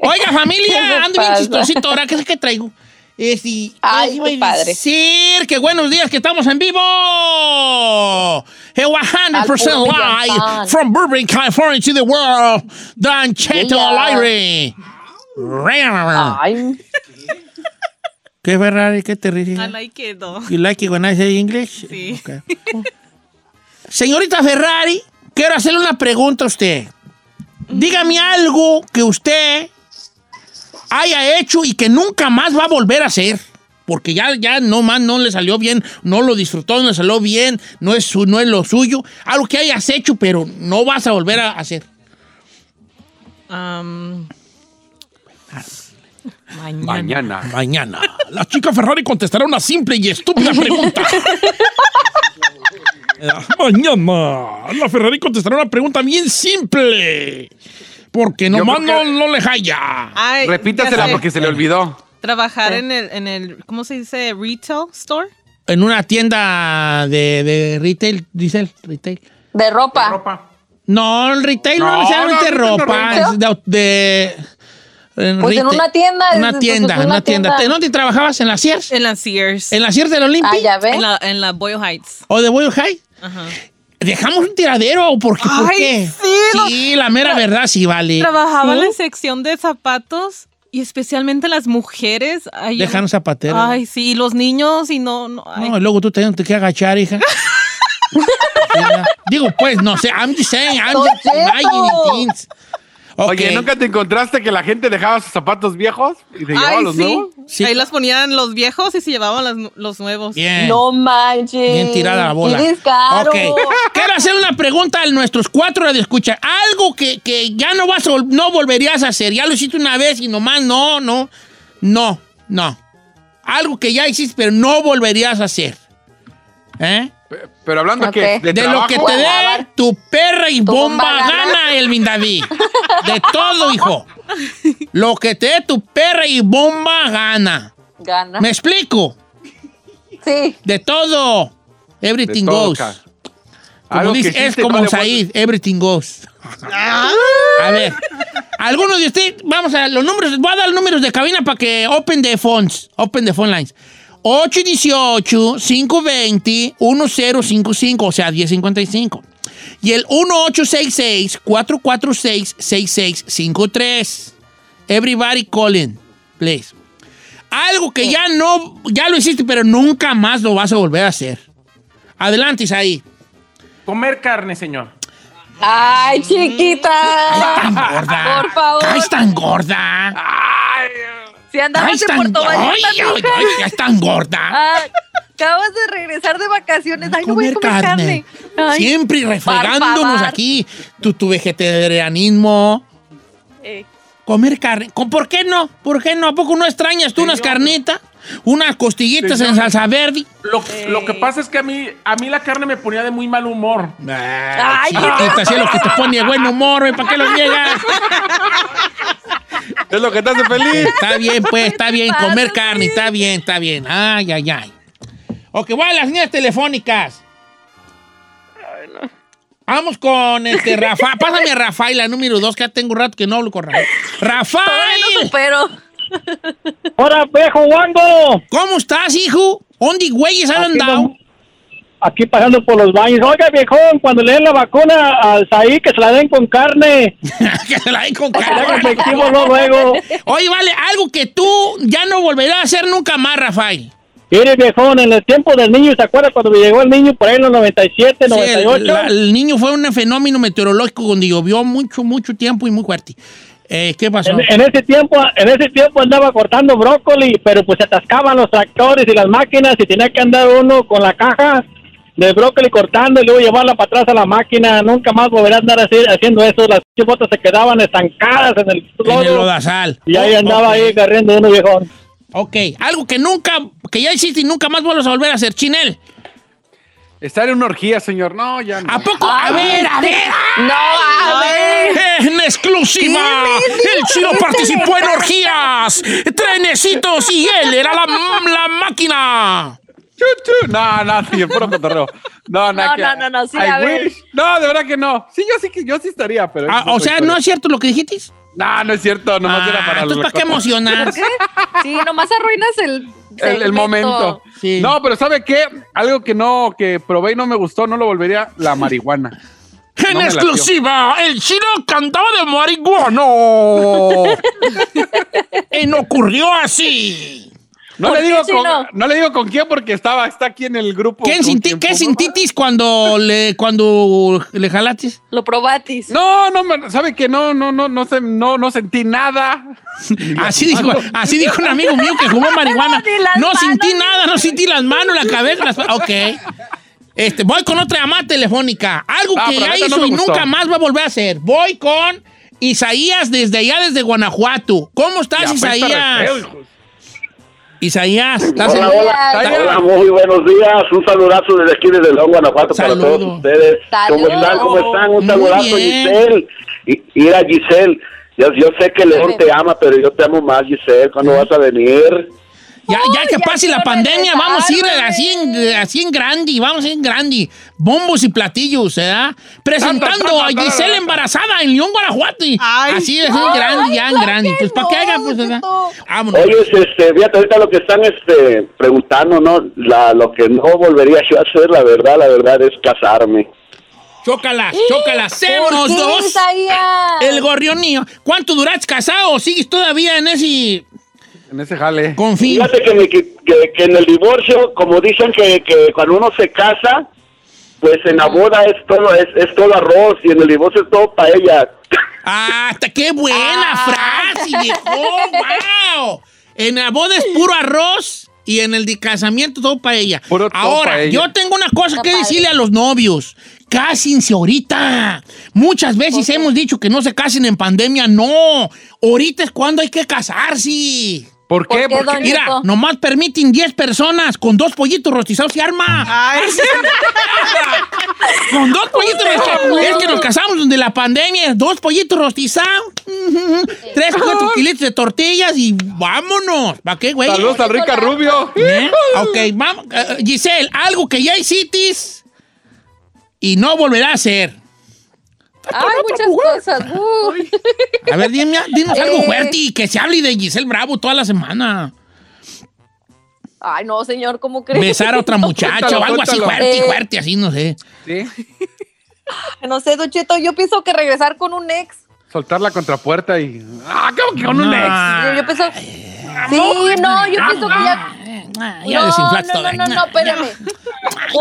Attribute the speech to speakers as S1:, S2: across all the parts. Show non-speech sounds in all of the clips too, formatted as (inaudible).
S1: Oiga, (laughs) familia,
S2: ¿Qué
S1: ando bien chistosito ahora. ¿Qué es que traigo? Es y,
S2: Ay,
S1: iba a
S2: qué padre.
S1: decir que buenos días, que estamos en vivo. Hey, 100%
S2: Al puro
S1: live from Burbank, California to the world. Dan Cheto aire.
S2: Ay,
S1: ¿Qué Ferrari? ¿Qué te ríes?
S3: I like it, though.
S1: You like it when I say English?
S3: Sí.
S1: Okay. Señorita Ferrari, quiero hacerle una pregunta a usted. Dígame algo que usted haya hecho y que nunca más va a volver a hacer. Porque ya, ya no más no le salió bien, no lo disfrutó, no le salió bien, no es, su, no es lo suyo. Algo que hayas hecho, pero no vas a volver a hacer.
S3: Um, mañana.
S4: Mañana.
S1: Mañana. La chica Ferrari contestará una simple y estúpida pregunta. (laughs) Mañana. La Ferrari contestará una pregunta bien simple. Porque nomás no, no le jalla.
S3: Ay,
S4: Repítasela porque se le olvidó.
S3: Trabajar en el, en el, ¿cómo se dice? Retail store.
S1: En una tienda de, de retail, dice el retail.
S2: de ropa.
S4: Ropa.
S1: No, el retail no,
S4: No,
S1: necesariamente
S4: no, no, no,
S1: ropa. de, de- en
S2: Pues en una tienda,
S1: Una tienda,
S2: pues,
S1: una
S2: una
S1: tienda.
S2: tienda.
S1: ¿Dónde trabajabas? ¿En la Sears?
S3: En la Sears.
S1: ¿En la Sears de la Olimpia?
S2: Ah, ya ve.
S3: En la, en la Boyle Heights.
S1: ¿O de Boyle High?
S3: Ajá.
S1: ¿Dejamos un tiradero o por qué? ¿Por
S3: Ay,
S1: qué?
S3: sí, no.
S1: La mera verdad sí vale.
S3: Trabajaba en la sección de zapatos y especialmente las mujeres. Ay, yo-
S1: Dejan zapatero.
S3: Ay, sí, y los niños y no, no. ay.
S1: No, y luego tú te tienes que agachar, hija. (laughs) Digo, pues, no sé, I'm just saying, I'm just imagining things.
S4: Oye, ¿nunca te encontraste que la gente dejaba sus zapatos viejos y se llevaba
S3: Ay,
S4: los
S3: sí.
S4: nuevos?
S1: Sí.
S3: Ahí las ponían los viejos y se llevaban las los nuevos.
S1: Bien.
S2: No manches.
S1: Bien tirada la bola. Ok. Quiero hacer una pregunta a nuestros cuatro de escuchar. Algo que, que ya no vas no volverías a hacer. Ya lo hiciste una vez y nomás no, no, no, no. Algo que ya hiciste, pero no volverías a hacer. ¿Eh?
S4: Pe- Pero hablando
S2: Ok.
S4: que de,
S1: De lo que te dé tu perra y
S2: Tu
S1: bomba,
S2: bomba
S1: gana,
S2: gana.
S1: Elvin David. De todo, hijo. Lo que te dé tu perra y bomba gana.
S2: Gana.
S1: ¿Me explico?
S2: Sí.
S1: De todo. Everything
S4: de todo,
S1: goes. Como es como Said, everything goes. A ver, algunos de ustedes, vamos a los números, voy a dar los números de cabina para que open the phones, open the phone lines. 818-520-1055, o sea, 1055. Y el 1866-446-6653. Everybody calling, please. Algo que ya no, ya lo hiciste, pero nunca más lo vas a volver a hacer. Adelante, Isaí.
S5: Comer carne, señor.
S2: Ay, chiquita.
S1: tan gorda.
S2: Por favor.
S1: Ay, tan gorda.
S2: Si
S1: Ay,
S2: andabas en
S1: tan,
S2: Puerto
S1: ay,
S2: Vallarta,
S1: ay, ay, ay, tan gorda.
S2: Ay, acabas de regresar de vacaciones. Ay, no voy a comer carne. Ay,
S1: Siempre refregándonos aquí. Tu, tu vegetarianismo.
S2: eh,
S1: Comer carne. ¿Con- ¿Por qué no? ¿Por qué no? ¿A poco no extrañas tú unas carnitas? Unas costillitas en salsa verde.
S5: Lo, lo que pasa es que a mí, a mí la carne me ponía de muy mal humor.
S1: Ay,
S2: Ay,
S1: chiquita, si es lo que te pone de buen humor, ¿para qué lo niegas? (laughs)
S4: Es lo que te hace feliz.
S1: Está bien, pues, está bien. Comer carne, está bien, está bien. Ay, ay, ay. Ok, voy a las líneas telefónicas. Vamos con este Rafa. (laughs) Pásame a Rafael, la número dos, que ya tengo un rato que no hablo con Rafael.
S2: no
S1: ¡Rafael!
S2: supero.
S6: ¡Hola, pejo, Wando!
S1: ¿Cómo estás, hijo? ¿Dónde güeyes han andado?
S6: Aquí pasando por los baños. Oiga, viejón, cuando le den la vacuna al Saí, que se la den con carne. (laughs)
S1: que se la den con carne.
S6: efectivo luego, luego.
S1: Oye, vale, algo que tú ya no volverás a hacer nunca más, Rafael.
S6: Mire, viejón, en el tiempo del niño, ¿se acuerda cuando llegó el niño por ahí en los 97,
S1: Sí, el,
S6: 98?
S1: la- el niño fue un fenómeno meteorológico donde llovió mucho, mucho tiempo y muy fuerte. Eh, ¿Qué pasó?
S6: En, en ese tiempo, en ese tiempo andaba cortando brócoli, pero pues se atascaban los tractores y las máquinas y tenía que andar uno con la caja de brócoli cortando y luego llevarla para atrás a la máquina. Nunca más volverá a andar así- haciendo eso. Las botas se quedaban estancadas en el
S1: En el lodazal.
S6: Y ahí
S1: Oh,
S6: andaba ahí corriendo uno viejón.
S1: Ok, algo que nunca, que ya hiciste y nunca más vuelves a volver a hacer, Chinel.
S4: Estar en una orgía, señor. No, ya no.
S1: ¿A poco? a ver, a ver.
S2: No, a ver.
S1: En exclusiva,
S2: ¿Qué me
S1: el chino participó en orgías, trenecitos y él era la, la máquina.
S4: No, no, (laughs) señor, puro cotorreo. No,
S2: No,
S4: que-
S2: no, no, no, sí,
S4: I
S2: a ver.
S4: wish. No, de verdad que no. Sí, yo sí que yo sí estaría, pero.
S1: Ah, o sea, ¿no es cierto lo que dijiste?
S4: No, no es cierto, nomás era para
S1: Ah,
S4: los
S1: ¿para qué emocionar?
S2: Sí, nomás arruinas el,
S4: el, el momento.
S1: Sí.
S4: No, pero ¿sabe qué? Algo que no, que probé y no me gustó, no lo volvería, la marihuana. (laughs)
S1: En
S4: No
S1: exclusiva, el chino cantaba de marihuana. (laughs) y no ocurrió así.
S4: No
S2: ¿Por
S4: le, digo con, no le digo con quién porque estaba, está aquí en el grupo.
S1: ¿Qué, sintitis cuando le, cuando le jalatis?
S2: Lo probatis.
S4: No, no, sabe que no, no, no, no, sé, no, no sentí nada. (laughs)
S1: Así dijo, así dijo un amigo mío que fumó marihuana. (laughs) No
S2: manos,
S1: sentí nada, no sentí las manos, la cabeza, las... Ok. Este, voy con otra llamada telefónica. Algo
S4: Ah,
S1: que ya
S4: no
S1: hizo y nunca más va a volver a hacer. Voy con Isaías desde allá, desde Guanajuato. ¿Cómo estás,
S4: Ya,
S1: Isaías?
S4: feo.
S1: Isaías, ¿estás en-
S6: Hola, hola. Hola, muy buenos días. Un saludazo desde aquí, desde León, Guanajuato,
S1: Saludo.
S6: para todos ustedes. ¿Cómo están? ¿Cómo están? Un
S1: Muy
S6: saludazo,
S1: bien.
S6: Giselle. Y, mira, Giselle, yo, yo sé que León te ama, pero yo te amo más, Giselle. ¿Cuándo vas a venir?
S1: Ya, ya que
S2: ya
S1: pase la pandemia, vamos a ir así en, así en grande, vamos a ir en grande. Bombos y platillos, ¿verdad? Presentando
S4: Tanta,
S1: a Giselle embarazada en León, Guanajuato.
S3: Ay.
S1: así es, en grande, ya en grande. Pues para que
S2: no,
S1: haga, pues, ¿verdad? Vámonos.
S6: Oye, este, fíjate, ahorita lo que están este, preguntando, ¿no? La, lo que no volvería yo a hacer, la verdad, la verdad, es casarme.
S1: Chócalas, chócalas.
S2: ¿Por
S1: Semos
S2: qué,
S1: dos.
S2: Isaías?
S1: El gorrión mío. ¿Cuánto duraste casado sigues todavía en ese
S4: En ese jale.
S1: confín?
S6: Fíjate que, me- que, que- que en el divorcio, como dicen que, que cuando uno se casa, pues en la boda es todo es, es todo arroz y en el divorcio es todo paella.
S1: Ah, hasta qué buena
S2: Ah.
S1: frase, viejo. ¡Wow! En la boda es puro arroz y en el de casamiento todo para ella.
S4: Puro
S1: Ahora,
S4: paella.
S1: yo tengo una cosa que decirle a los novios. Cásense ahorita. Muchas veces hemos dicho que no se casen en pandemia. No. Ahorita es cuando hay que casarse.
S4: ¿Por
S2: ¿Por
S4: qué? Porque?
S1: Mira,
S2: Cheto.
S1: nomás permiten 10 personas con dos pollitos rostizados y arma.
S3: Ay, sí. (laughs)
S1: Con dos pollitos rostizados. Es que nos casamos donde la pandemia es dos pollitos rostizados, tres, cuatro kilitos de tortillas y vámonos. ¿Para qué, güey?
S4: saludos al Rica Rubio.
S1: ¿Eh? Ok, vamos. eh, Giselle, algo que ya hiciste y no volverá a hacer.
S2: Ay, muchas cosas. Uy.
S1: A ver, dime, dinos algo
S2: Eh.
S1: fuerte y que se hable de Giselle Bravo toda la semana.
S2: Ay, no, señor, ¿cómo crees?
S1: Besar a otra (laughs) muchacha o algo así fuerte,
S2: Eh.
S1: fuerte, así, no sé.
S4: Sí.
S2: No sé, Don Cheto, yo pienso que regresar con un ex.
S4: Soltar la contrapuerta y. ¡Ah, ¿cómo que con un ex?
S2: Yo, yo pienso. Sí, no, yo pienso que ya.
S1: Ah, Ya
S2: no,
S1: desinflaste
S2: no,
S1: todo.
S2: no, no, no, espérame.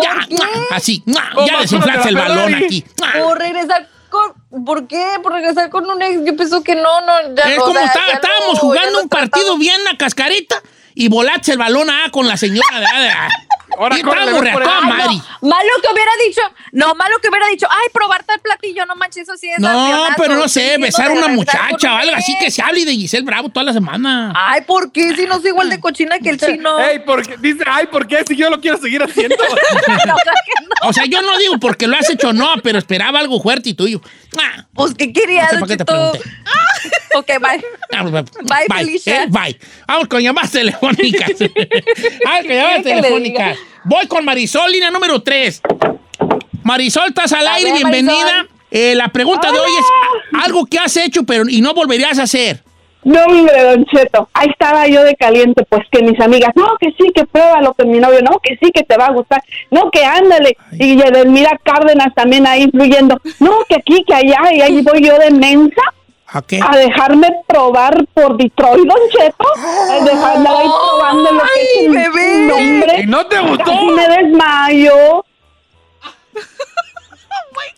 S1: Ya,
S2: ¿Por qué?
S1: así, ya desinflaste el balón aquí.
S2: Por regresar con. ¿Por qué? Por regresar con un ex. Yo pienso que no, no. Ya,
S1: Es como
S2: sea,
S1: está-
S2: ya
S1: estábamos
S2: ya
S1: jugando un partido bien a cascarita y volaste el balón ah, con la señora de, de-
S4: Ahora córrele, por él.
S1: Mari.
S2: Malo que hubiera dicho, no, malo que hubiera dicho, ay, probar tal platillo, no manches, eso sí es
S1: No, pero no
S2: sí,
S1: sé, besar a una
S2: regresar con
S1: muchacha o
S2: un
S1: algo así que se hable de Giselle Bravo toda la semana.
S2: Ay, ¿por qué? Si no soy igual de cochina que el chino. (laughs)
S4: Ey, porque, dice, ay, ¿por qué? Si yo lo quiero seguir haciendo. (laughs)
S2: No, claro que no.
S1: O sea, yo no digo porque lo has hecho, no, pero esperaba algo fuerte y tuyo. Ah,
S2: Pues, ¿qué quería,
S1: no sé qué te
S2: Cheto?
S1: pregunté.
S2: Ok, bye.
S1: Ah, Bye,
S2: Bye, Felicia.
S1: eh, bye. Vamos con llamadas telefónicas. (laughs) Vamos con llamadas
S2: ¿Qué que le
S1: telefónicas.
S2: diga?
S1: Voy con Marisol, línea número 3. Marisol, estás al aire,
S2: ver,
S1: bienvenida. Eh, la pregunta de hoy es a- algo que has hecho pero y no volverías a hacer.
S7: No, hombre, Don Cheto, ahí estaba yo de caliente, pues que mis amigas, no, que sí, que prueba lo que mi novio, no, que sí, que te va a gustar, no, que ándale, y Edelmira Cárdenas también ahí influyendo, no, que aquí, que allá, y ahí voy yo de mensa
S1: ¿A qué?
S7: a dejarme probar por Detroit, Don Cheto, a dejarme ahí probando lo que es
S2: ¡Ay,
S7: un
S2: bebé!
S7: nombre,
S4: ¿Y no te gustó?
S7: casi me desmayo.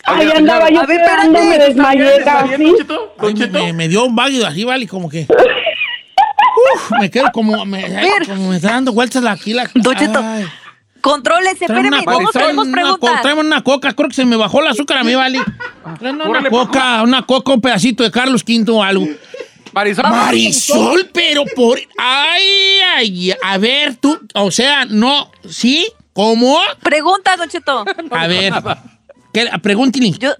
S7: Ahí
S4: Oiga,
S7: andaba yo
S2: a ver,
S7: esperando, me desmayé
S5: ¿Está bien,
S7: casi.
S1: Me, me- dio un válido así, vale, como que. (laughs) Uf, me quedo como. Me, como me está dando vueltas la, aquí la.
S2: Don Cheto,
S1: Tráeme
S2: espérame,
S1: tráeme
S2: tenemos preguntas.
S1: tráeme una coca, creo que se me bajó el azúcar a mí, vale. (laughs) Tráeme una
S5: Órale,
S1: coca, una coca, un pedacito de Carlos V o algo.
S4: Marisol,
S1: Marisol, pero por. Ay, ay, a ver, tú, o sea, no, ¿sí? ¿Cómo?
S2: Pregunta, Don Cheto.
S1: A ver, ¿qué, pregúntale.
S2: Yo,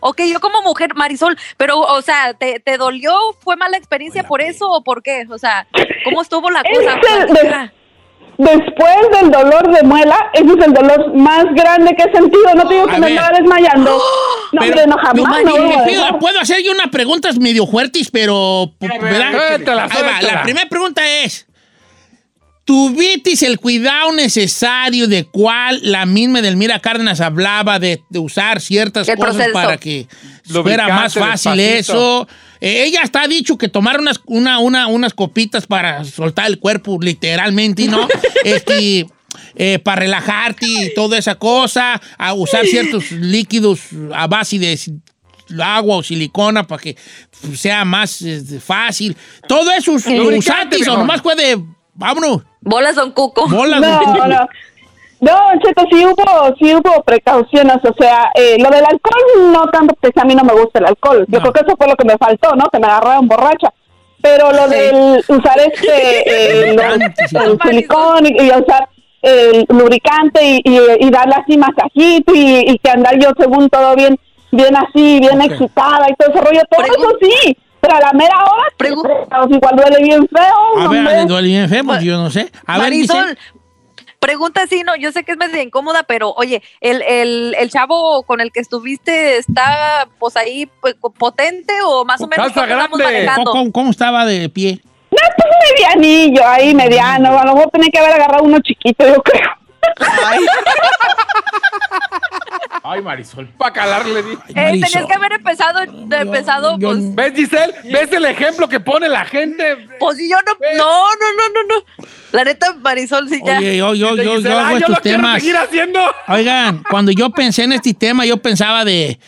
S2: ok, yo como mujer, Marisol, pero, o sea, ¿te, te dolió? ¿Fue mala experiencia por eso o por qué? O sea, ¿cómo estuvo la cosa?
S7: Después del dolor de muela, ese es el dolor más grande que he sentido. No te digo
S1: A
S7: que me
S1: ver.
S7: andaba desmayando. (gasps) No,
S1: Pero-
S7: hombre, no, jamás a
S1: pido-
S7: dejar.
S1: puedo hacer yo unas preguntas medio fuertes, pero. ¿verdad?
S4: Suéltala,
S1: Ahí va,
S4: suéltala.
S1: La primera pregunta es: ¿Tuvitis el cuidado necesario de cuál la misma Delmira Cárdenas hablaba de, de usar ciertas cosas
S2: proceso.
S1: para que fuera más fácil
S4: despacito.
S1: eso? Eh, ella está dicho que tomar unas, una, una- unas copitas para soltar el cuerpo, literalmente, ¿no? (laughs) este, eh, para relajarte y toda esa cosa, a usar ciertos líquidos a base de agua o silicona para que sea más eh, fácil. Todo eso, ¿lo
S4: Lubricante
S1: usaste o nomás fue de, vámonos,
S2: Bolas Don Cuco.
S1: bolas?
S7: No, no. No, Cheto, sí hubo, sí hubo precauciones, o sea, eh, lo del alcohol no tanto, porque a mí no me gusta el alcohol. Yo creo que eso fue lo que me faltó, ¿no? Que me agarraron borracha. Pero lo del usar este, eh, (laughs) el silicón y, y usar el lubricante y, y, y darle así masajito y, y que andar yo según todo bien, bien así, bien
S1: Ok.
S7: excitada y todo ese rollo, todo
S2: Pregun-
S7: eso sí. Pero a la mera hora, igual duele bien feo.
S1: A ver, duele bien feo, pues, yo no sé. A ver, Giselle.
S2: Pregunta así, no, yo sé que es medio incómoda, pero oye, el, el, el chavo con el que estuviste está pues ahí pues, potente o más o menos
S4: grande.
S2: manejando?
S1: ¿Cómo, cómo estaba de pie?
S7: No, pues medianillo, ahí mediano. A lo mejor tenía que haber agarrado uno chiquito, yo creo.
S5: Ay, Marisol.
S4: Para calarle. di.
S2: Eh, tenías que haber empezado, empezado,
S1: yo-
S2: pues,
S4: ¿Ves, Giselle? ¿Ves el ejemplo que pone la gente?
S2: pues sí, yo no, no, no, no, no, no. La neta, Marisol, sí ya.
S1: Oye, yo, yo, yo,
S4: Giselle,
S1: yo
S4: "Ah,
S1: hago
S4: yo
S1: estos
S4: lo quiero
S1: temas.
S4: seguir haciendo.
S1: Oigan, cuando yo pensé en este tema, yo pensaba de,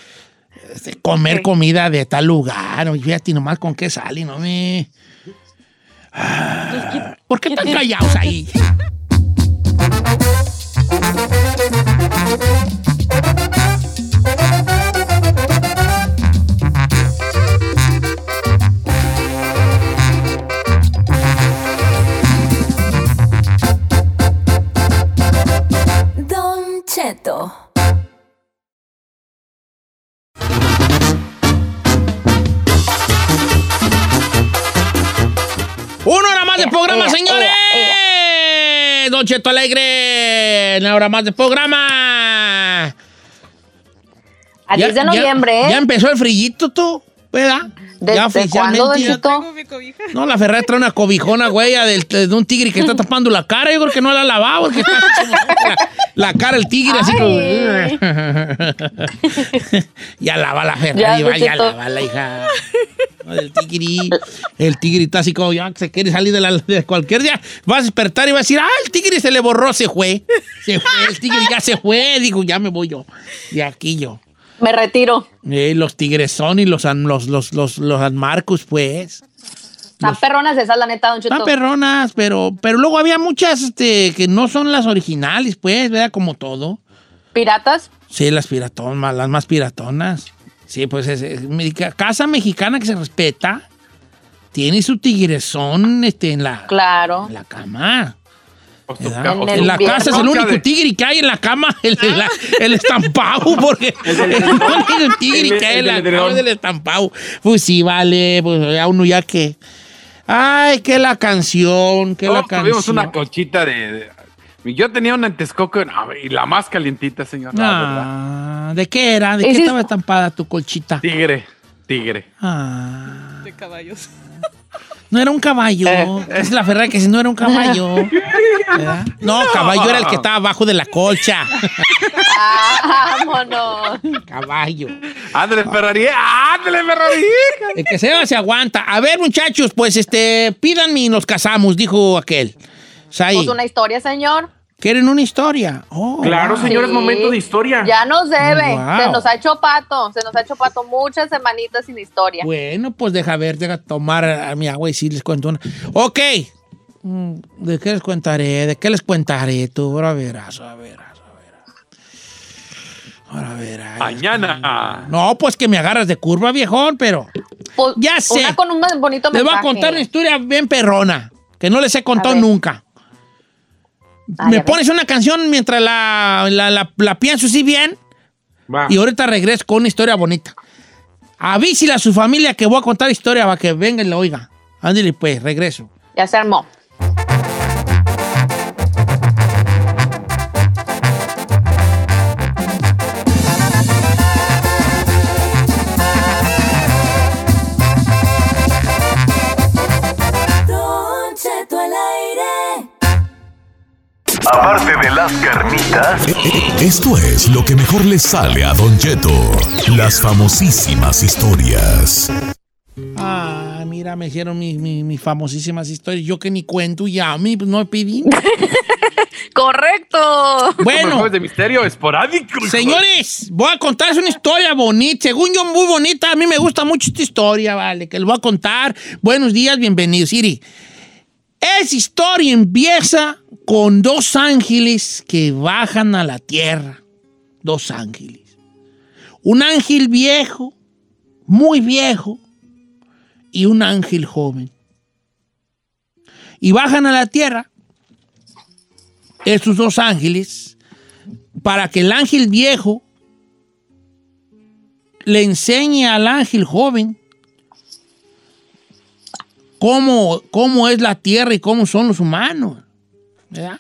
S1: de comer comida de tal lugar. Oye, fíjate nomás con qué sale, no me. Ah, ¿Por qué están callados ahí?
S8: Don Cheto.
S1: Una hora más de programa,
S2: ea,
S1: señores. Don Cheto Alegre, una hora más de programa.
S2: A 10 de noviembre,
S1: ya,
S2: ¿eh?
S1: ya empezó el frillito, tú, ¿verdad?
S2: ¿Desde
S1: ya
S2: Don
S1: ya-?
S3: Tengo mi cobija.
S1: No, la Ferrari trae una cobijona, güey, de un tigre que está (laughs) tapando la cara. Yo creo que no la ha lavado. porque está como (laughs) la, la cara del tigre, así como. (laughs) ya lava la Ferrari,
S2: Ya,
S1: va, ya lava la hija. No, del tigre. El tigre está así como ya se quiere salir de, la, de cualquier día. Vas a despertar y vas a decir, ah, el tigre se le borró, se fue. Se fue, el tigre ya se fue. Digo, ya me voy yo. De aquí yo.
S2: Me retiro.
S1: Eh, los tigres son y los, los, los, los, los Anmarcus, pues.
S2: Están perronas esas, la neta, Don Cheto.
S1: Están perronas, pero, pero luego había muchas este, que no son las originales, pues, ¿verdad? Como todo.
S2: ¿Piratas?
S1: Sí, las piratonas, las más piratonas. Sí, pues es, casa mexicana que se respeta. Tiene su tigresón este, en, la,
S2: Claro.
S1: en la cama.
S2: En el
S1: la casa es el único
S4: de-
S1: tigre que hay en la cama, el, el, el estampado, porque (laughs) es el único tigre
S5: el-
S1: que hay en
S5: el
S1: la
S5: del
S1: cama es el estampado. Pues sí, vale, pues ya uno ya que... Ay, que la canción, que la
S4: Todos tuvimos
S1: canción.
S4: una colchita de, de- Yo tenía una en Texcoco no, y la más calientita, señor. la verdad.
S1: Ah, ¿De qué era? ¿De
S2: ¿Es
S1: qué
S2: es-
S1: estaba estampada tu colchita?
S4: Tigre, tigre.
S1: Ah,
S3: De caballos. (laughs)
S1: no era un caballo.
S2: Eh.
S1: Es la Ferrari que si no era un caballo. (laughs) ¿Verdad? No, caballo era el que estaba abajo de la colcha.
S2: Ah, vámonos.
S1: caballo.
S4: Ándale, Ferrari. Ándale, Ferrari.
S1: El que se va se aguanta. A ver, muchachos, pues este, pídanme y nos casamos, dijo aquel.
S2: Pues una historia, señor.
S1: ¿Quieren una historia? Oh,
S5: Claro,
S1: wow.
S5: señor, es
S2: Sí.
S5: momento de historia.
S2: Ya nos debe.
S1: Wow.
S2: Se nos ha hecho pato. Se nos ha hecho pato muchas semanitas sin historia.
S1: Bueno, pues deja ver, deja tomar a mi agua y sí les cuento una. Ok. Mm, ¿De qué les contaré? ¿De qué les contaré tú? Ahora verás, ahora verás, ahora verás. Ahora verás.
S4: Mañana.
S1: No, pues que me agarras de curva, viejón, pero
S2: Pues,
S1: Ya sé.
S2: Una con un bonito
S1: les voy a contar una historia bien perrona, que no les he contado nunca.
S2: Ay,
S1: me pones una canción mientras la, la, la- la pienso así bien
S5: Va.
S1: y ahorita regreso con una historia bonita. Avísile a su familia que voy a contar historia para que venga y la oiga. Ándale pues, regreso.
S2: Ya se armó.
S9: Esto es lo que mejor le sale a Don Cheto. Las famosísimas historias.
S1: Ah, mira, me hicieron mis mi, mis famosísimas historias. Yo que ni cuento ya, a mí pues, no pedí. (laughs)
S2: Correcto.
S1: Bueno,
S4: de misterio esporádico.
S1: señores, voy a contarles una historia bonita. Según yo, muy bonita. A mí me gusta mucho esta historia, vale, que les voy a contar. Buenos días, bienvenidos. Siri, esa historia empieza con dos ángeles que bajan a la tierra. Dos ángeles. Un ángel viejo, muy viejo, y un ángel joven. Y bajan a la tierra estos dos ángeles para que el ángel viejo le enseñe al ángel joven cómo, cómo es la tierra y cómo son los humanos. ¿verdad?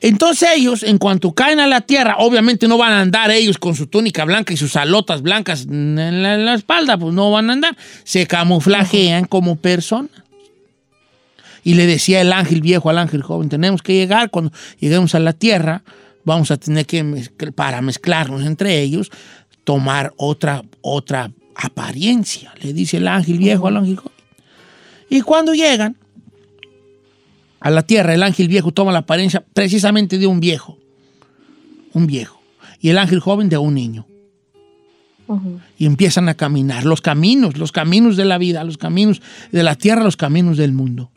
S1: Entonces ellos, en cuanto caen a la tierra, obviamente no van a andar ellos con su túnica blanca y sus alotas blancas en la, en la espalda, pues no van a andar. Se camuflajean como personas. Y le decía el ángel viejo al ángel joven, tenemos que llegar, cuando lleguemos a la tierra, vamos a tener que, mezcl- para mezclarnos entre ellos, tomar otra, otra apariencia, le dice el ángel viejo al ángel joven. Y cuando llegan a la tierra, el ángel viejo toma la apariencia precisamente de un viejo, un viejo, y el ángel joven de un niño. Y empiezan a caminar los caminos, los caminos de la vida, los caminos de la tierra, los caminos del mundo.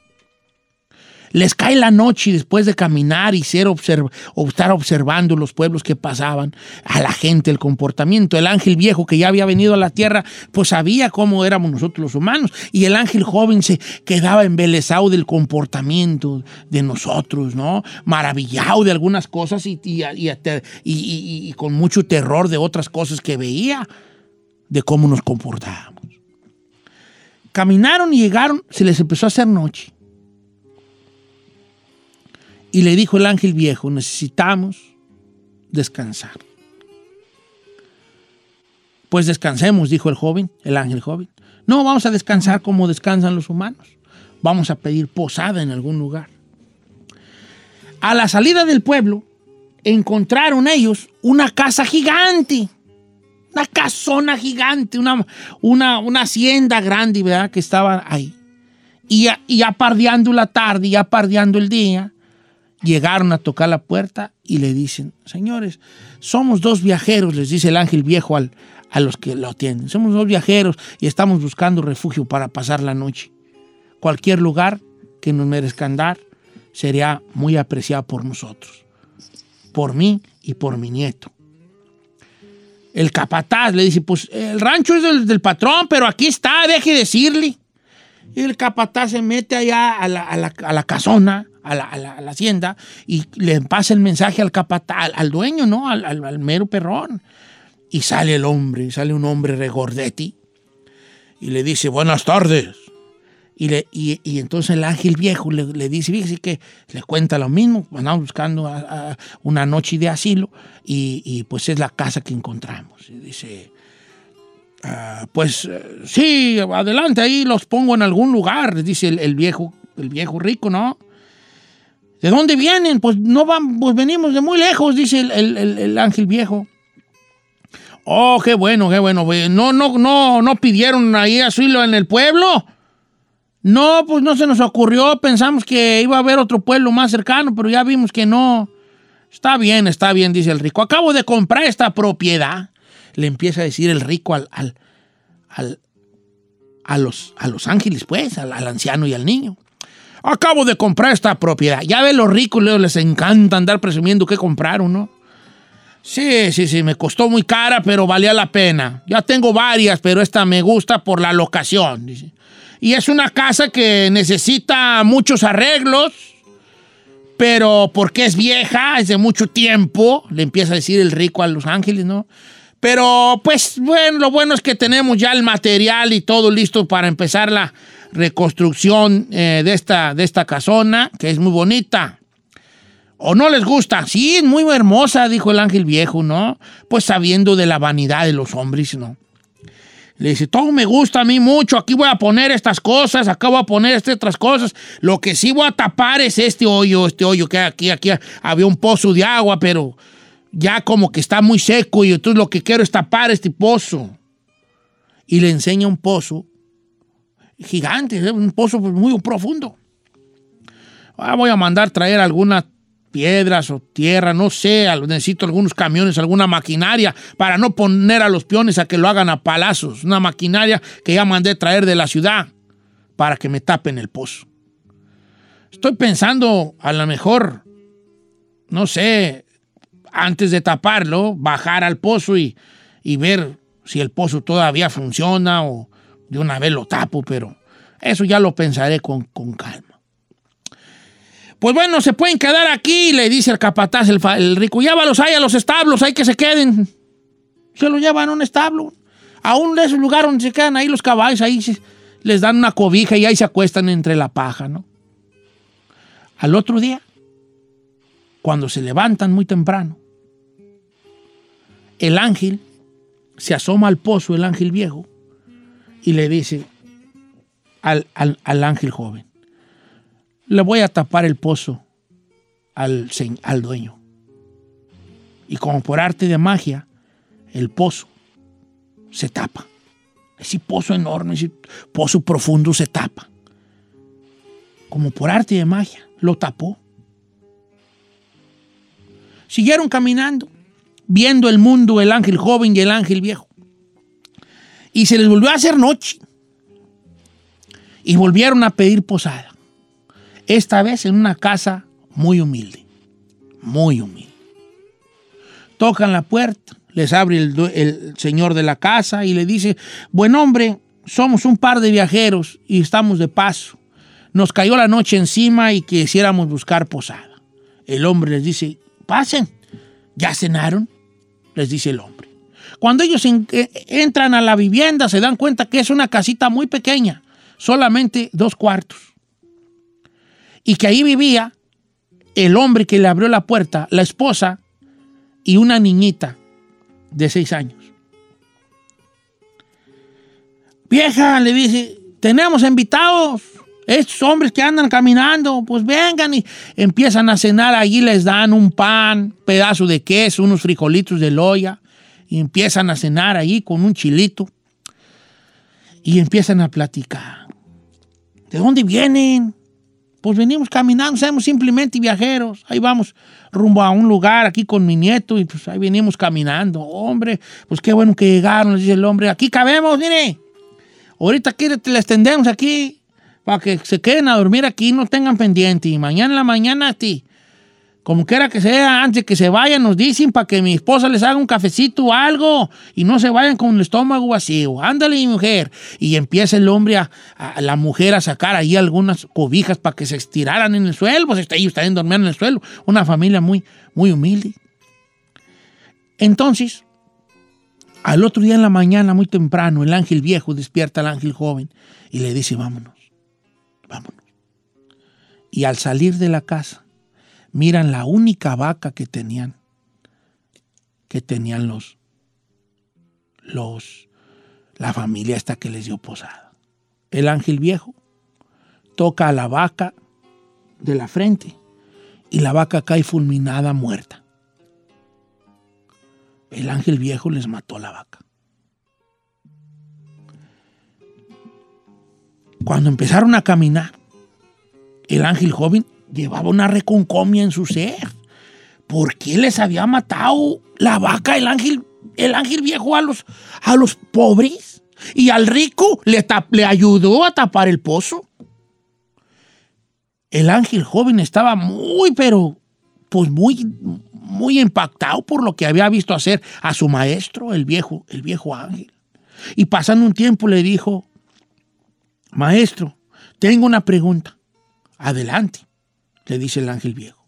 S1: Les cae la noche después de caminar y ser o estar observando los pueblos que pasaban, a la gente, el comportamiento. El ángel viejo que ya había venido a la tierra, pues sabía cómo éramos nosotros los humanos. Y el ángel joven se quedaba embelesado del comportamiento de nosotros, ¿no? Maravillado de algunas cosas y- y- y- y con mucho terror de otras cosas que veía, de cómo nos comportábamos. Caminaron y llegaron, se les empezó a hacer noche. Y le dijo el ángel viejo, necesitamos descansar. Pues descansemos, dijo el joven, el ángel joven. No, vamos a descansar como descansan los humanos. Vamos a pedir posada en algún lugar. A la salida del pueblo, encontraron ellos una casa gigante. Una casona gigante, una, una, una hacienda grande, ¿verdad? Que estaba ahí. Y y ya pardeando la tarde, ya pardeando el día, llegaron a tocar la puerta y le dicen, señores, somos dos viajeros, les dice el ángel viejo al- a los que lo atienden. Somos dos viajeros y estamos buscando refugio para pasar la noche. Cualquier lugar que nos merezcan dar sería muy apreciado por nosotros, por mí y por mi nieto. El capataz le dice, pues el rancho es del, del patrón, pero aquí está, deje decirle. Y el capataz se mete allá a la, a la- a la casona, a la, a la- hacienda, y le pasa el mensaje al capataz, al, dueño, ¿no? Al, al- mero perrón. Y sale el hombre, sale un hombre regordetti, y le dice, buenas tardes. Y, le, y, y entonces el ángel viejo le, le dice, fíjese que le cuenta lo mismo, andamos buscando a una noche de asilo y, y, pues es la casa que encontramos. Y dice, "Ah, pues eh, sí, adelante, ahí los pongo en algún lugar, dice el, viejo, el viejo rico, ¿no? ¿De dónde vienen? Pues no van, pues venimos de muy lejos, dice el, el- el- el ángel viejo. Oh, qué bueno, qué bueno. ve, No, no, no, no pidieron ahí asilo en el pueblo. No, pues no se nos ocurrió. Pensamos que iba a haber otro pueblo más cercano, pero ya vimos que no. Está bien, está bien, dice el rico. Acabo de comprar esta propiedad. Le empieza a decir el rico al, al, al- a, los, a los ángeles, pues, al, anciano y al niño. Acabo de comprar esta propiedad. Ya ven los ricos, les encanta andar presumiendo que compraron, ¿no? Sí, sí, sí, me costó muy cara, pero valía la pena. Ya tengo varias, pero esta me gusta por la locación. Y es una casa que necesita muchos arreglos, pero porque es vieja, es de mucho tiempo, le empieza a decir el rico a Los Ángeles, ¿no? Pero pues bueno, lo bueno es que tenemos ya el material y todo listo para empezar la reconstrucción eh, de, esta, de esta casona, que es muy bonita. ¿O no les gusta? Sí, es muy hermosa, dijo el ángel viejo, ¿no? Pues sabiendo de la vanidad de los hombres, ¿no? Le dice, todo me gusta a mí mucho, aquí voy a poner estas cosas, acá voy a poner estas otras cosas. Lo que sí voy a tapar es este hoyo, este hoyo que aquí, aquí había un pozo de agua, pero ya como que está muy seco y entonces lo que quiero es tapar este pozo. Y le enseña un pozo gigante, ¿eh? un pozo pues, muy profundo. Ah, voy a mandar traer algunas piedras o tierra, no sé, necesito algunos camiones, alguna maquinaria para no poner a los peones a que lo hagan a palazos, una maquinaria que ya mandé traer de la ciudad para que me tapen el pozo. Estoy pensando, a lo mejor, no sé, antes de taparlo, bajar al pozo y, y ver si el pozo todavía funciona o de una vez lo tapo, pero eso ya lo pensaré con, con calma. Pues bueno, se pueden quedar aquí, le dice el capataz, el, el rico. Llévalos ahí a los establos, hay que se queden. Se los llevan a un establo. A un de esos lugares donde se quedan ahí los caballos, ahí les dan una cobija y ahí se acuestan entre la paja, ¿no? Al otro día, cuando se levantan muy temprano, el ángel se asoma al pozo, el ángel viejo, y le dice al, al- ángel joven, le voy a tapar el pozo al, al dueño. Y como por arte de magia, el pozo se tapa. Ese pozo enorme, ese pozo profundo se tapa. Como por arte de magia, lo tapó. Siguieron caminando, viendo el mundo, el ángel joven y el ángel viejo. Y se les volvió a hacer noche. Y volvieron a pedir posada. Esta vez en una casa muy humilde. Muy humilde. Tocan la puerta, les abre el, señor de la casa y le dice, buen hombre, somos un par de viajeros y estamos de paso. Nos cayó la noche encima y quisiéramos buscar posada. El hombre les dice, pasen, ¿ya cenaron? Les dice el hombre. Cuando ellos eh, entran a la vivienda se dan cuenta que es una casita muy pequeña, solamente dos cuartos. Y que ahí vivía el hombre que le abrió la puerta, la esposa y una niñita de seis años. Vieja, le dice, tenemos invitados. Estos hombres que andan caminando, pues vengan y empiezan a cenar. Allí les dan un pan, pedazo de queso, unos frijolitos de loya. Y empiezan a cenar allí con un chilito. Y empiezan a platicar. ¿De dónde vienen? Pues venimos caminando, somos simplemente viajeros. Ahí vamos rumbo a un lugar aquí con mi nieto y pues ahí venimos caminando. Hombre, pues qué bueno que llegaron, dice el hombre. Aquí cabemos, mire. Ahorita aquí les tendemos aquí para que se queden a dormir aquí, no tengan pendiente. Y mañana en la mañana a ti. Como quiera que sea, antes que se vayan, nos dicen para que mi esposa les haga un cafecito o algo y no se vayan con el estómago vacío. Ándale, mi mujer. Y empieza el hombre, a, a- la mujer, a sacar ahí algunas cobijas para que se estiraran en el suelo. Pues ellos también dormían en el suelo. Una familia muy, muy humilde. Entonces, al otro día en la mañana, muy temprano, el ángel viejo despierta al ángel joven y le dice, vámonos, vámonos. Y al salir de la casa, miran la única vaca que tenían, que tenían los, los, la familia esta que les dio posada. El ángel viejo toca a la vaca de la frente y la vaca cae fulminada, muerta. El ángel viejo les mató a la vaca. Cuando empezaron a caminar, el ángel joven llevaba una reconcomia en su ser. ¿Por qué les había matado la vaca el ángel, el ángel viejo a los, a los pobres? Y al rico le, le ayudó a tapar el pozo. El ángel joven estaba muy, pero pues muy, muy impactado por lo que había visto hacer a su maestro, el viejo, el viejo ángel. Y pasando un tiempo le dijo, maestro, tengo una pregunta. Adelante, le dice el ángel viejo.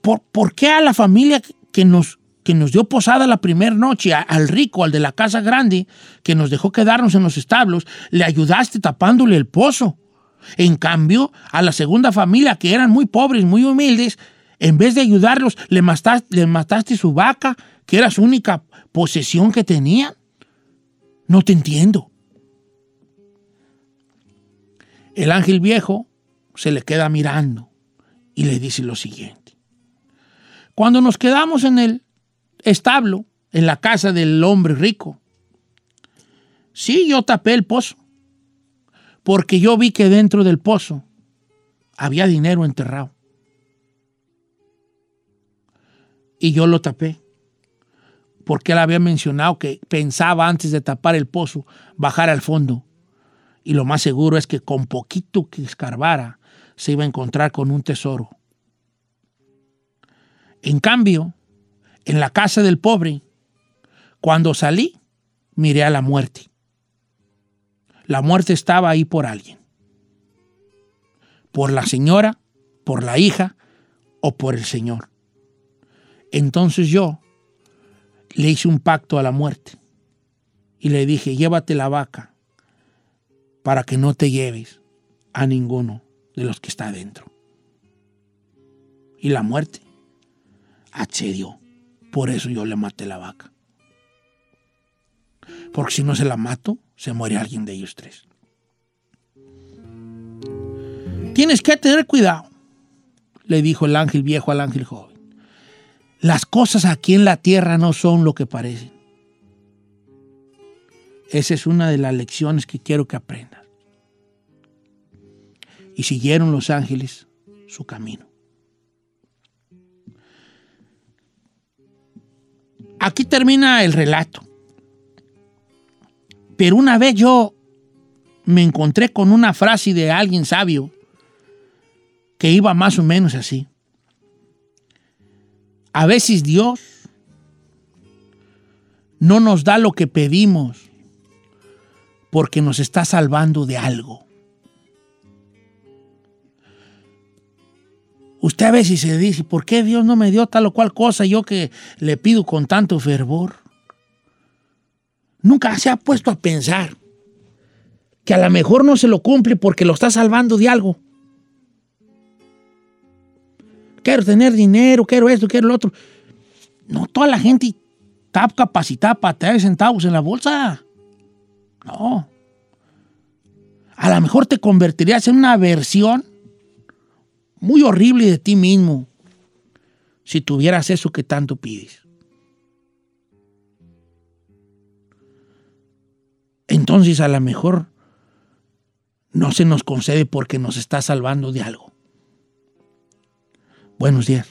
S1: ¿Por, por qué a la familia que nos, que nos dio posada la primera noche, al rico, al de la casa grande, que nos dejó quedarnos en los establos, le ayudaste tapándole el pozo? En cambio, a la segunda familia, que eran muy pobres, muy humildes, en vez de ayudarlos, le mataste, le mataste su vaca, que era su única posesión que tenían. No te entiendo. El ángel viejo se le queda mirando y le dice lo siguiente. Cuando nos quedamos en el establo, en la casa del hombre rico, sí, yo tapé el pozo, porque yo vi que dentro del pozo había dinero enterrado. Y yo lo tapé, porque él había mencionado que pensaba antes de tapar el pozo bajar al fondo. Y lo más seguro es que con poquito que escarbara se iba a encontrar con un tesoro. En cambio, en la casa del pobre, cuando salí, miré a la muerte. La muerte estaba ahí por alguien. Por la señora, por la hija o por el Señor. Entonces yo le hice un pacto a la muerte y le dije, llévate la vaca para que no te lleves a ninguno de los que está adentro. Y la muerte accedió. Por eso yo le maté la vaca. Porque si no se la mato, se muere alguien de ellos tres. Tienes que tener cuidado, le dijo el ángel viejo al ángel joven. Las cosas aquí en la tierra no son lo que parecen. Esa es una de las lecciones que quiero que aprendas. Y siguieron los ángeles su camino. Aquí termina el relato. Pero una vez yo me encontré con una frase de alguien sabio que iba más o menos así. A veces Dios no nos da lo que pedimos porque nos está salvando de algo. Usted a veces se dice, ¿por qué Dios no me dio tal o cual cosa yo que le pido con tanto fervor? Nunca se ha puesto a pensar que a lo mejor no se lo cumple porque lo está salvando de algo. Quiero tener dinero, quiero esto, quiero lo otro. No, toda la gente está capacitada para tener centavos en la bolsa. No. A lo mejor te convertirías en una versión muy horrible de ti mismo si tuvieras eso que tanto pides. Entonces a lo mejor no se nos concede porque nos está salvando de algo. Buenos días.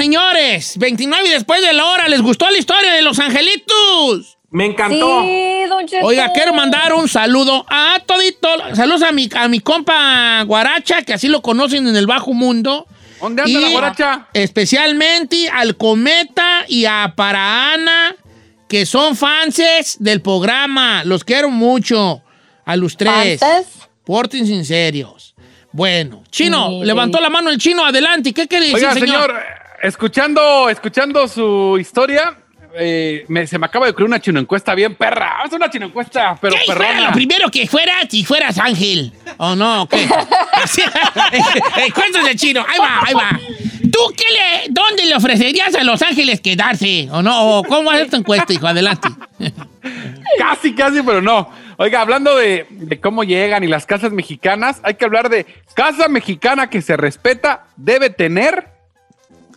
S1: Señores, 29 y después de la hora, ¿les gustó la historia de los angelitos?
S5: Me encantó.
S2: Sí, don Cheto.
S1: Oiga, quiero mandar un saludo a todito. Saludos a mi, a mi compa Guaracha, que así lo conocen en el bajo mundo.
S4: ¿Dónde anda
S1: Y
S4: la guaracha?
S1: Especialmente al Cometa y a Paraana, que son fanses del programa. Los quiero mucho. A los tres.
S2: ¿Fanses?
S1: Pórtense en serios. Bueno, Chino,
S2: Sí.
S1: levantó la mano el chino. Adelante. ¿Qué quiere decir,
S4: Oiga,
S1: señor?
S4: señor, escuchando, escuchando su historia, eh, me- se me acaba de ocurrir una chino encuesta bien perra. Vamos a una chino encuesta, pero
S1: ¿Qué fuera lo primero que fueras si fueras ángel? ¿O no? ¿Qué? (laughs) Eh, cuentos de chino. Ahí va, ahí va. ¿Tú qué le, dónde le ofrecerías a los ángeles quedarse? ¿O no? ¿O cómo hacer tu encuesta, hijo? Adelante.
S4: Casi, casi, pero no. Oiga, hablando de, de cómo llegan y las casas mexicanas, hay que hablar de casa mexicana que se respeta, debe tener.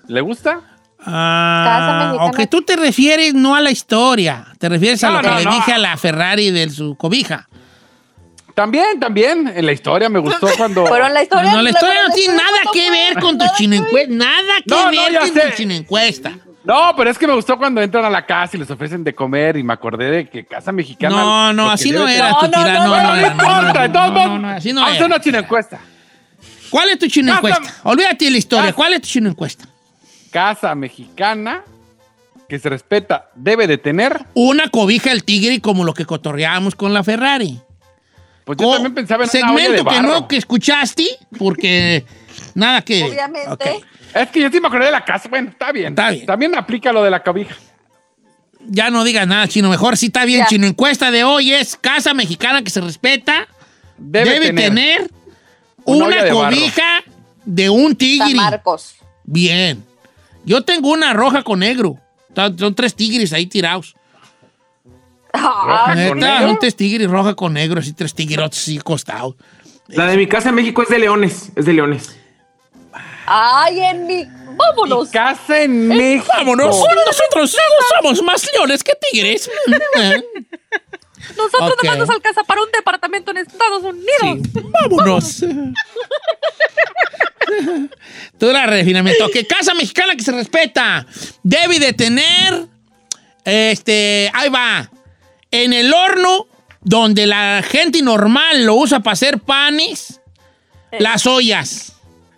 S4: ¿Le gusta?
S1: Ah,
S2: Casa mexicana.
S1: o que tú te refieres no a la historia, te refieres a
S4: No,
S1: lo que
S4: no,
S1: le
S4: no.
S1: dije a la Ferrari de su cobija.
S4: También, también. En la historia me gustó (laughs) cuando.
S2: Pero en la historia.
S1: No, la historia no tiene nada que ver con tu chino encuesta. Nada que ver con tu chino encuesta.
S4: No, pero es que me gustó cuando entran a la casa y les ofrecen de comer y me acordé de que casa mexicana.
S1: No, no, así no era
S2: No,
S1: tu
S2: no,
S1: tira.
S2: no,
S1: No,
S2: no,
S1: no,
S4: No,
S1: era, no, no,
S4: importa, de
S1: no,
S4: todos
S1: no,
S4: modos,
S1: no, no, así no
S4: Vamos a hacer
S1: era.
S4: una china encuesta.
S1: ¿Cuál es tu chino encuesta? Olvídate de la historia. ¿Cuál es tu chino encuesta?
S4: Casa mexicana que se respeta debe de tener.
S1: Una cobija del tigre como lo que cotorreábamos con la Ferrari.
S4: Pues yo
S1: Co-
S4: también pensaba en una olla de
S1: segmento que
S4: barro.
S1: no que escuchaste, porque (laughs) nada que...
S2: Obviamente.
S4: Es que yo sí me acordé de la casa. Bueno, está bien.
S1: Está bien.
S4: También aplica lo de la cobija.
S1: Ya no digas nada, chino. Mejor sí está bien,
S2: Ya.
S1: chino. Encuesta de hoy es casa mexicana que se respeta. Debe,
S4: Debe,
S1: tener,
S4: tener.
S1: una,
S4: barro.
S1: cobija de un
S2: San
S1: tigre.
S2: Marcos.
S1: Bien. Yo tengo una roja con negro. Son tres tigres ahí tirados.
S2: Ah,
S1: Neta, son tres tigres roja con negro, así tres tigrerotes así costados.
S5: La de mi casa en México es de leones. Es de leones.
S2: Ay, en mi. Vámonos.
S4: Casa en México.
S1: Vámonos. Nosotros somos más leones que tigres. (laughs)
S2: Nosotros
S1: Ok.
S2: nomás nos alcanza para un departamento en Estados Unidos.
S1: Sí, vámonos. (laughs) Tú la refinamiento. Que casa mexicana que se respeta debe de tener, este, ahí va, en el horno donde la gente normal lo usa para hacer panes, las ollas,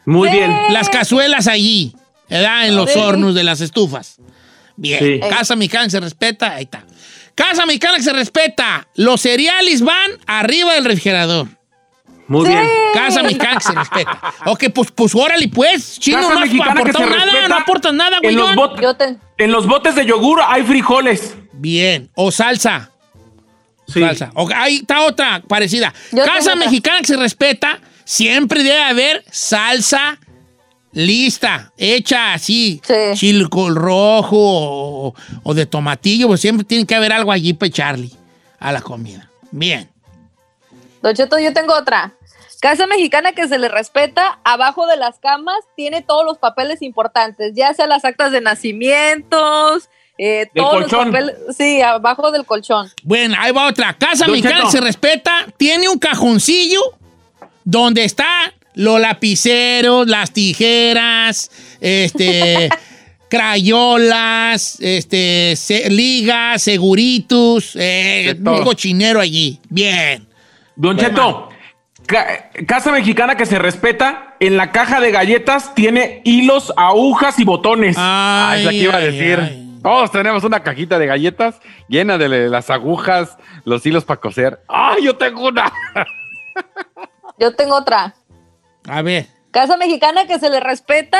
S5: Muy bien.
S1: las cazuelas allí, ¿verdad? En los hornos de las estufas. Bien,
S5: Sí.
S1: casa mexicana que se respeta, ahí está. Casa mexicana que se respeta, los cereales van arriba del refrigerador.
S5: Muy bien.
S1: Casa mexicana que se respeta. Ok, pues, pues órale, pues. Chino,
S5: Casa
S1: no has
S5: mexicana que
S1: aportado
S5: se
S1: nada,
S5: respeta.
S1: no aportas nada,
S5: En los,
S1: güey.
S5: en los botes de yogur hay frijoles.
S1: Bien. O salsa.
S5: Sí.
S1: Salsa. Ok, ahí está otra parecida.
S2: Yo
S1: Casa mexicana que se respeta, siempre debe haber salsa lista, hecha así.
S2: Sí.
S1: Chile col rojo o, o de tomatillo, pues siempre tiene que haber algo allí para echarle a la comida. Bien.
S2: Don Cheto, yo tengo otra. Casa mexicana que se le respeta, abajo de las camas tiene todos los papeles importantes, ya sea las actas de nacimientos, eh, todos
S5: colchón.
S2: los papeles. Sí, abajo del colchón.
S1: Bueno, ahí va otra. Casa
S5: Don
S1: mexicana
S5: Cheto.
S1: se respeta, tiene un cajoncillo donde está los lapiceros, las tijeras, este, (laughs) crayolas, este, se- ligas, seguritos, eh, un cochinero allí. Bien.
S5: Don Cheto, ca- casa mexicana que se respeta, en la caja de galletas tiene hilos, agujas y botones.
S4: Ah, es la que iba a
S1: Ay,
S4: decir.
S1: ay.
S4: Todos tenemos una cajita de galletas llena de las agujas, los hilos para coser. ¡Ay, yo tengo una! (laughs)
S2: Yo tengo otra.
S1: A ver.
S2: Casa mexicana que se le respeta,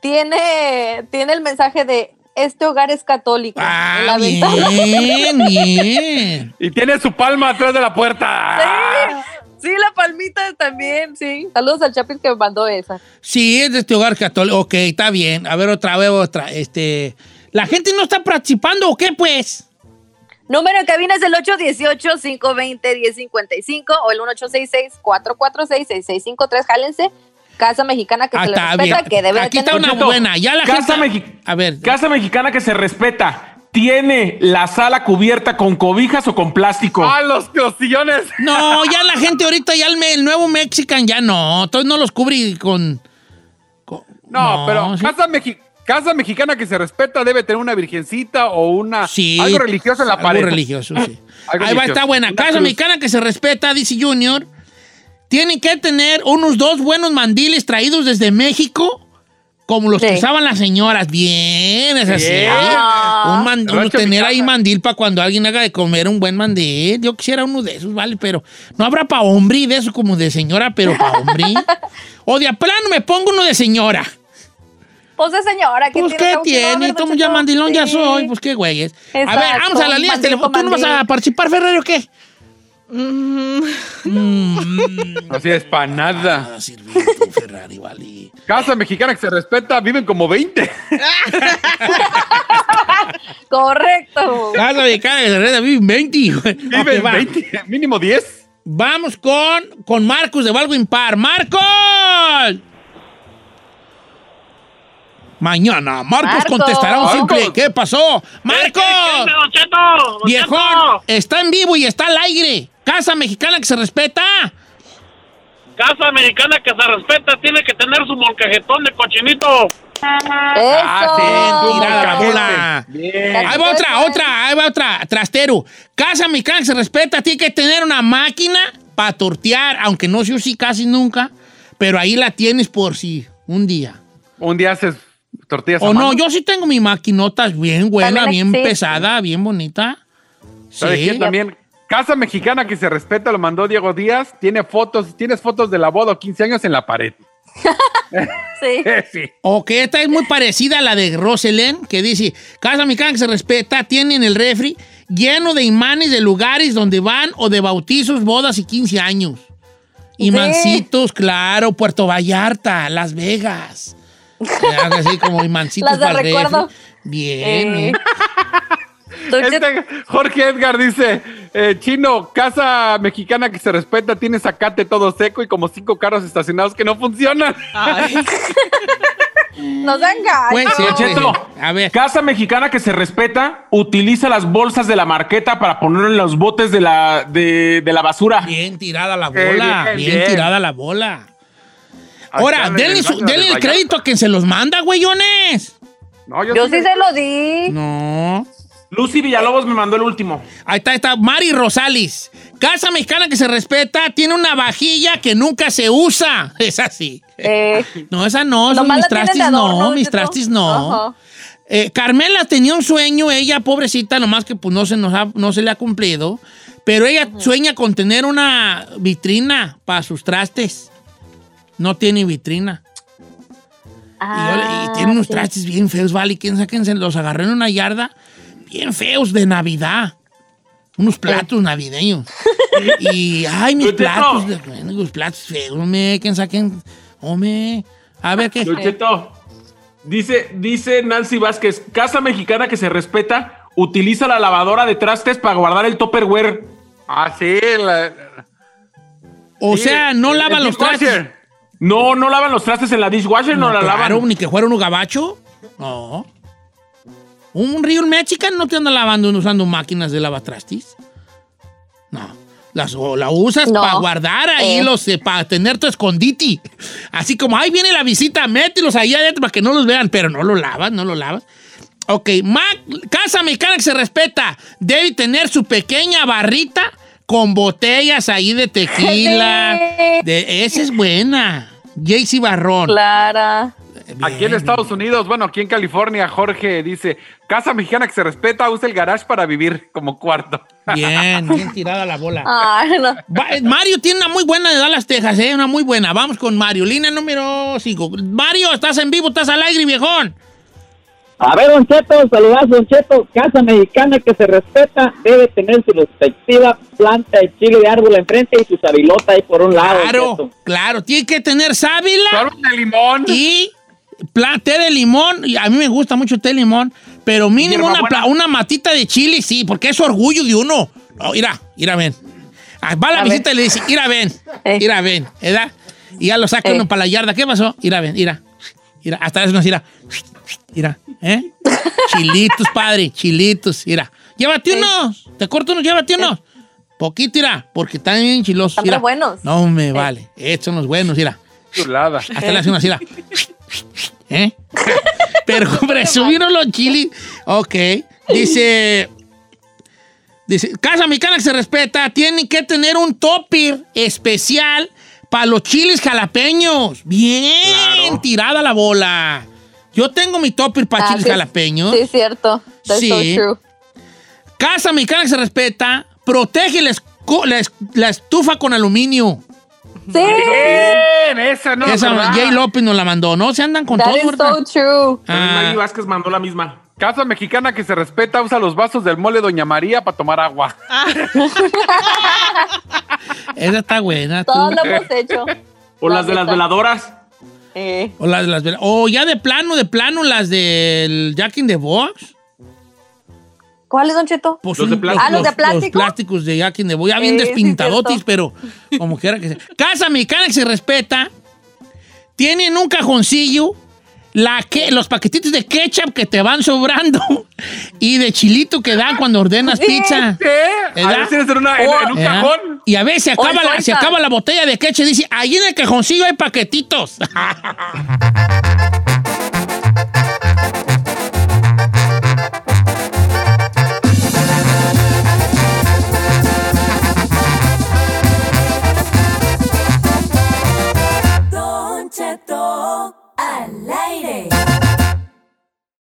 S2: tiene, tiene el mensaje de este hogar es católico. en
S1: Ah,
S2: la ventana.
S1: bien, bien.
S4: Y tiene su palma atrás de la puerta.
S2: Sí, la palmita también, sí. Saludos al Chapin que me mandó esa.
S1: Sí, es de este hogar católico. Ok, está bien. A ver, otra vez, otra. Este, ¿La gente no está participando o qué, pues?
S2: Número en cabina es el 818-520-1055 o el 1866-446-6653. Jálense. Casa mexicana que
S1: Ah,
S2: se le respeta,
S1: bien.
S2: que debe de
S1: Aquí está
S2: tener.
S1: una buena. Ya la
S5: casa
S1: gente...
S5: mexi-
S1: A ver.
S5: Casa mexicana que se respeta, tiene la sala cubierta con cobijas o con plástico.
S4: ¡Ah, los, los sillones!
S1: No, ya la gente ahorita, ya el, me- el nuevo Mexican ya no. Entonces no los cubre con... con-
S4: No, pero
S1: sí.
S4: casa, mexi- casa mexicana que se respeta debe tener una virgencita o una
S1: Sí.
S4: algo religioso en la
S1: algo
S4: pared.
S1: religioso, sí. (laughs)
S4: Algo
S1: Ahí va, está buena.
S4: Una
S1: Casa
S4: cruz.
S1: mexicana que se respeta, dice Junior. Tienen que tener unos dos buenos mandiles traídos desde México, como los que usaban las señoras. Bien, es así.
S2: Ah.
S1: Un man- uno tener ahí mandil para cuando alguien haga de comer un buen mandil. Yo quisiera uno de esos, ¿vale? Pero no habrá para hombre de eso como de señora, pero para hombre. (laughs) o de a plano me pongo uno de señora.
S2: Pues de señora, ¿qué
S1: Pues,
S2: tiene?
S1: ¿qué tiene?
S2: Don
S1: ya mandilón ya soy. Pues, qué güeyes. A ver, vamos a la línea
S2: mandil
S1: telefónica. ¿Tú no vas a participar, Ferrero, o qué?
S4: Así es, para nada.
S1: Nada sirve tu Ferrari, vale.
S4: Casa mexicana que se respeta, viven como 20. (laughs)
S2: Correcto.
S1: Casa mexicana que se respeta, viven 20. güey.
S4: Viven
S1: Ok, va.
S4: 20, mínimo 10.
S1: Vamos con, con Marcos de Valgo Impar. ¡Marcos! Mañana, Marcos,
S2: Marcos.
S1: contestará un simple.
S4: Marcos.
S1: ¿Qué pasó? ¡Marcos!
S6: Don Cheto, Don
S1: Viejón,
S6: Cheto.
S1: está en vivo y está al aire. Casa mexicana que se respeta.
S6: Casa americana que se respeta tiene que tener su molcajetón de cochinito.
S2: Eso.
S4: Ah, sí.
S1: Ahí va otra, otra, ahí va otra. Trastero. Casa mexicana que se respeta, tiene que tener una máquina para tortear, aunque no se use casi nunca, pero ahí la tienes por si un día.
S4: Un día haces tortillas a
S1: O no,
S4: mano.
S1: yo sí tengo mi maquinota bien buena, bien
S2: existe.
S1: pesada, bien bonita.
S4: ¿Sabe
S1: Sí.
S4: quién también? Casa mexicana que se respeta, lo mandó Diego Díaz. Tiene fotos, tienes fotos de la boda 15 años en la pared. (laughs)
S2: Sí. (laughs)
S4: sí.
S1: Ok, esta es muy parecida a la de Roselen, que dice, Casa Mexicana que se respeta, tiene en el refri lleno de imanes de lugares donde van o de bautizos, bodas y 15 años. Imancitos, claro, Puerto Vallarta, Las Vegas. Algo Así como imancitos
S2: Las de
S1: para el refri.
S2: recuerdo.
S1: Bien,
S2: Eh. (laughs)
S1: ¿eh?
S4: Este Jorge Edgar dice, eh, chino, casa mexicana que se respeta, tiene zacate todo seco y como cinco carros estacionados que no funcionan.
S3: Ay, (laughs)
S2: no se engañen.
S1: Puede ser,
S5: Don
S1: puede
S5: Cheto,
S1: ser. A ver,
S5: Casa mexicana que se respeta utiliza las bolsas de la marqueta para ponerlo en los botes de la, de, de la basura.
S1: bien tirada la
S4: Eh,
S1: bola,
S4: bien,
S1: bien,
S4: bien.
S1: tirada la bola. Ahora, denle,
S4: el
S1: su- denle crédito a quien se los manda, güeyones.
S4: No, yo,
S2: Yo
S4: sí
S2: sí se lo di.
S1: No.
S5: Lucy Villalobos me mandó el último.
S1: Ahí está, ahí está. Mari Rosales. Casa mexicana que se respeta, tiene una vajilla que nunca se usa. (laughs) Es así.
S2: Eh,
S1: No, esa no,
S2: nomás
S1: mis trastes no, mis
S2: Cheto.
S1: trastes no. Eh, Carmela tenía un sueño, ella pobrecita, nomás que pues no se, nos ha- no se le ha cumplido, pero ella sueña con tener una vitrina para sus trastes. No tiene vitrina. Y, yo le- y
S2: Ah,
S1: tiene unos
S2: sí.
S1: trastes bien feos, vale. ¿Quién sabe quién se los agarró en una yarda? Bien feos de Navidad. Unos platos navideños. (laughs) y, ay, mis platos, de- los platos feos, hombre. ¿Quién sabe quién? Hombre. A ver qué.
S5: Dice, dice Nancy Vázquez, casa mexicana que se respeta utiliza la lavadora de trastes para guardar el topperware.
S4: Ah, sí. la-
S1: O
S4: sí,
S1: sea, no
S4: el
S1: los trastes.
S5: No, no lavan los trastes en la dishwasher, no, la
S1: claro,
S5: lavan.
S1: ni que fuera uno gabacho. No. Un Real Mexican no te anda lavando usando máquinas de lavatrastis. No. Las, o la usas
S2: No.
S1: para guardar ahí
S2: Eh.
S1: los, para tener tu escondite. Así como, ahí viene la visita, mételos ahí adentro para que no los vean, pero no lo lavas, no lo lavas. Ok, Ma- Casa Mexicana que se respeta debe tener su pequeña barrita con botellas ahí de tequila. (laughs) De, esa es buena. Jaycee Barrón.
S2: Clara.
S4: Aquí en Estados Unidos, bueno, aquí en California, Jorge dice, casa mexicana que se respeta, usa el garage para vivir como cuarto. (laughs)
S1: Bien, bien tirada la bola.
S2: Ay, no.
S1: Eh, Mario tiene una muy buena de Dallas, Texas, ¿eh? Una muy buena. Vamos con Mario. Línea número 5. Mario, estás en vivo, estás al aire, viejón.
S6: A ver, Don Cheto, saludas, Don Cheto. Casa mexicana que se respeta debe tener su respectiva planta de chile de árbol enfrente y su sabilota ahí por un lado.
S1: Claro, claro. Tiene que tener sábila
S4: Árbol de limón.
S1: y té de limón. Y a mí me gusta mucho té de limón, pero mínimo una, pla- una matita de chile, sí, porque es orgullo de uno. No, mira, mira, ven. Ah, Va a la
S2: A
S1: visita
S2: ver.
S1: y le dice, mira, ven,
S2: Eh.
S1: mira, ven, ¿verdad? Y ya lo saca
S2: Eh.
S1: uno para la yarda. ¿Qué pasó? Mira, ven, mira. Mira, hasta eso nos mira. Mira, ¿eh? Chilitos, padre, chilitos, mira. Llévate unos, te corto unos, llévate unos. Poquito, mira, porque están bien chilosos.
S2: Están
S1: mira.
S2: buenos.
S1: No me vale, estos son los buenos, mira.
S4: Chulada.
S1: Hasta le hace una la- (laughs) ¿Eh? Pero presumieron los chilis. Ok. Dice. Dice, Casa Mexicana que se respeta, tiene que tener un topper especial para los chiles jalapeños. Bien tirada la bola. Yo tengo mi topper para
S2: Ah,
S1: chiles
S2: sí,
S1: jalapeños.
S2: Sí, es cierto. That's
S1: Sí.
S2: so true.
S1: Casa Mexicana que se respeta, protege la, estufa con aluminio.
S2: Sí.
S4: Bien, esa no.
S1: Esa. Jay López nos la mandó, ¿no? Se andan con
S2: That
S1: todo,
S2: is
S1: ¿verdad?
S2: so true.
S1: Ah.
S5: Maggie Vázquez mandó la misma.
S4: Casa mexicana que se respeta, usa los vasos del mole Doña María para tomar agua. (laughs)
S1: Esa está buena.
S2: Todos lo hemos hecho.
S5: O
S2: La
S5: las de las veladoras.
S2: Eh,
S1: O las de las o ya de plano, de plano, las del Jack in the Box.
S2: ¿Cuál es, Don Cheto?
S1: Pues
S5: ¿Los de plástico?
S2: Ah, ¿los de plástico?
S1: plásticos de Jack in the Box. Ya bien
S2: Eh,
S1: despintadotis, pero como quiera que sea. Casa mexicana que se respeta. Tienen un cajoncillo. La que, los paquetitos de ketchup que te van sobrando y de chilito que dan cuando ordenas pizza.
S4: ¿Qué? A
S1: ¿Verdad?
S4: veces en, una- en- en un
S1: ¿Verdad?
S4: cajón.
S1: Y a veces se la, acaba la botella de ketchup y dice, ahí en el cajoncillo hay paquetitos. (laughs)